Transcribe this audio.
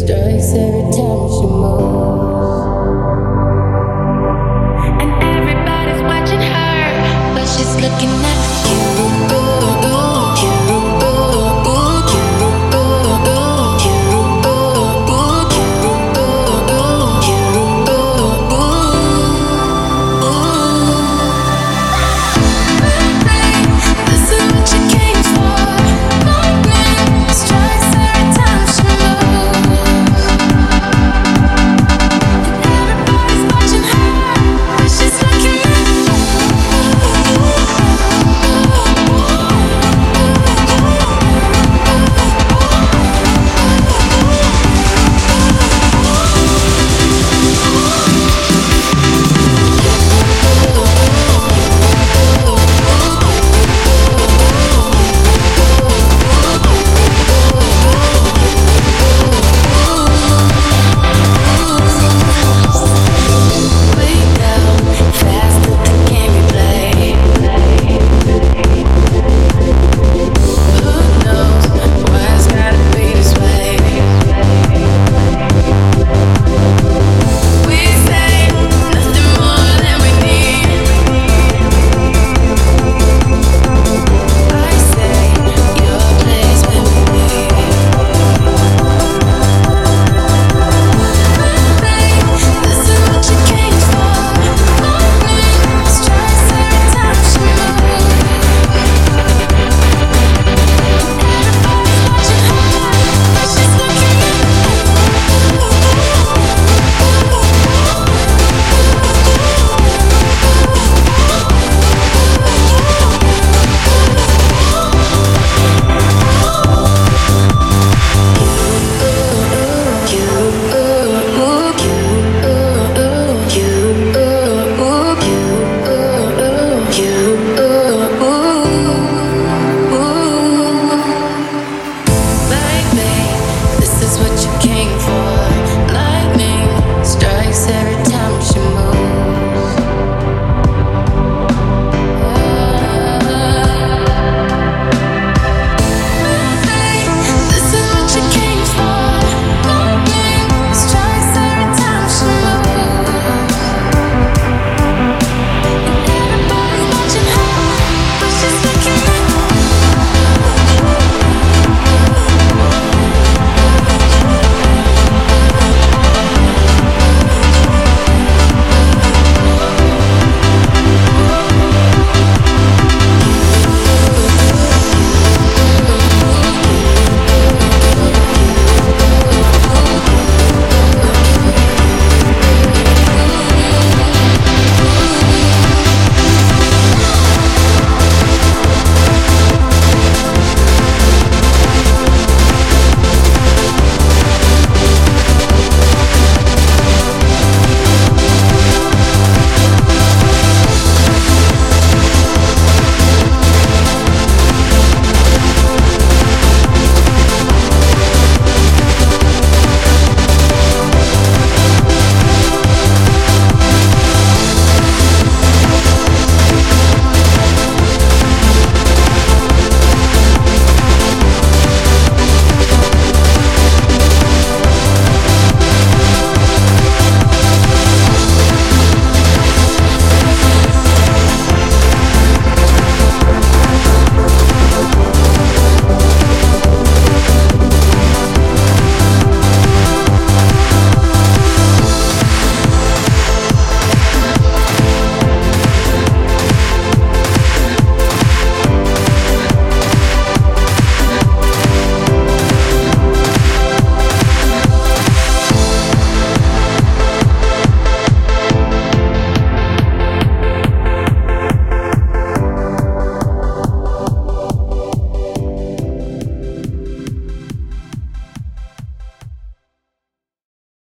strikes every time she moves.